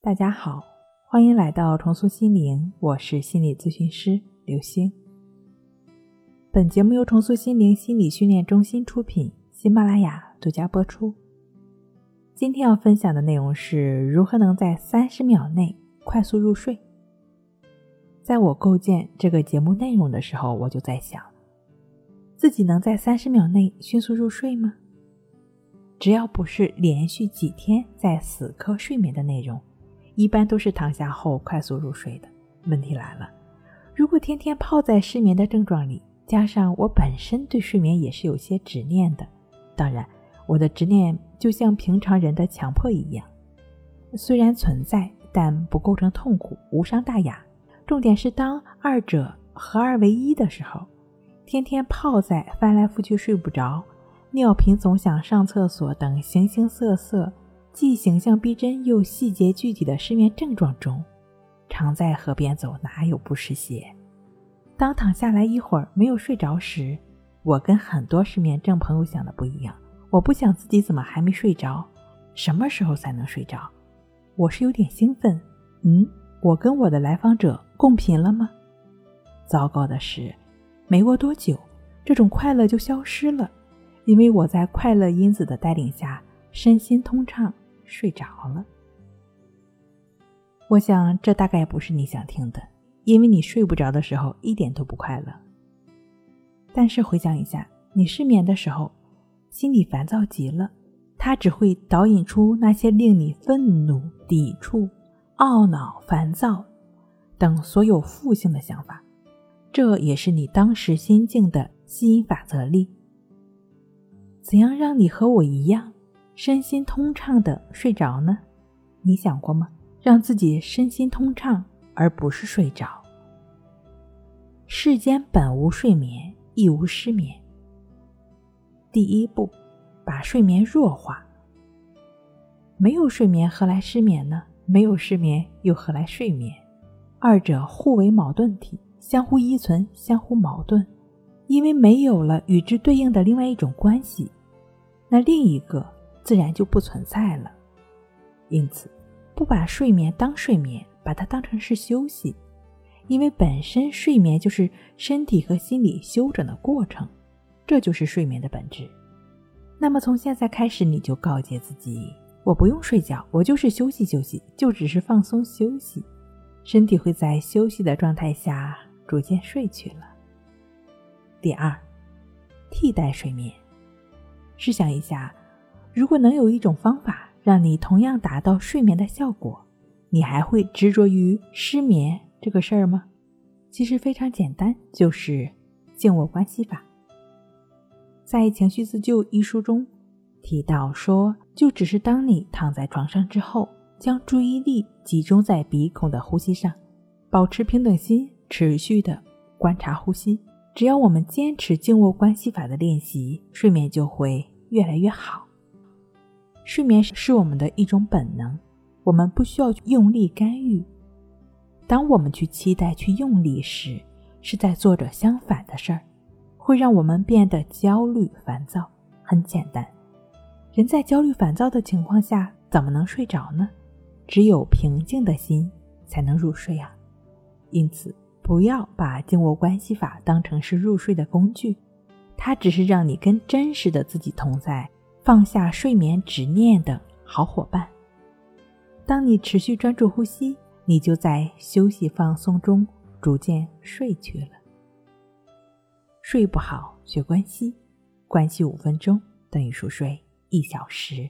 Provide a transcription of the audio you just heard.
大家好，欢迎来到重塑心灵，我是心理咨询师刘星。本节目由重塑心灵心理训练中心出品，喜马拉雅独家播出。今天要分享的内容是如何能在三十秒内快速入睡。在我构建这个节目内容的时候，我就在想，自己能在三十秒内迅速入睡吗？只要不是连续几天在死磕睡眠的内容。一般都是躺下后快速入睡的。问题来了，如果天天泡在失眠的症状里，加上我本身对睡眠也是有些执念的，当然，我的执念就像平常人的强迫一样，虽然存在，但不构成痛苦，无伤大雅。重点是当二者合二为一的时候，天天泡在翻来覆去睡不着，尿频总想上厕所等形形色色。既形象逼真又细节具体的失眠症状中，常在河边走，哪有不湿鞋？当躺下来一会儿没有睡着时，我跟很多失眠症朋友想的不一样。我不想自己怎么还没睡着，什么时候才能睡着？我是有点兴奋。嗯，我跟我的来访者共频了吗？糟糕的是，没过多久，这种快乐就消失了，因为我在快乐因子的带领下，身心通畅。睡着了，我想这大概不是你想听的，因为你睡不着的时候一点都不快乐。但是回想一下，你失眠的时候，心里烦躁极了，它只会导引出那些令你愤怒、抵触、懊恼、烦躁等所有负性的想法。这也是你当时心境的吸引法则力。怎样让你和我一样？身心通畅的睡着呢？你想过吗？让自己身心通畅，而不是睡着。世间本无睡眠，亦无失眠。第一步，把睡眠弱化。没有睡眠，何来失眠呢？没有失眠，又何来睡眠？二者互为矛盾体，相互依存，相互矛盾。因为没有了与之对应的另外一种关系，那另一个。自然就不存在了。因此，不把睡眠当睡眠，把它当成是休息，因为本身睡眠就是身体和心理休整的过程，这就是睡眠的本质。那么从现在开始，你就告诫自己：我不用睡觉，我就是休息休息，就只是放松休息，身体会在休息的状态下逐渐睡去了。第二，替代睡眠，试想一下。如果能有一种方法让你同样达到睡眠的效果，你还会执着于失眠这个事儿吗？其实非常简单，就是静卧关系法。在《情绪自救》一书中提到说，就只是当你躺在床上之后，将注意力集中在鼻孔的呼吸上，保持平等心，持续的观察呼吸。只要我们坚持静卧关系法的练习，睡眠就会越来越好。睡眠是我们的一种本能，我们不需要用力干预。当我们去期待、去用力时，是在做着相反的事儿，会让我们变得焦虑、烦躁。很简单，人在焦虑、烦躁的情况下，怎么能睡着呢？只有平静的心才能入睡啊！因此，不要把静卧关系法当成是入睡的工具，它只是让你跟真实的自己同在。放下睡眠执念的好伙伴。当你持续专注呼吸，你就在休息放松中逐渐睡去了。睡不好学关系，关系五分钟等于熟睡一小时。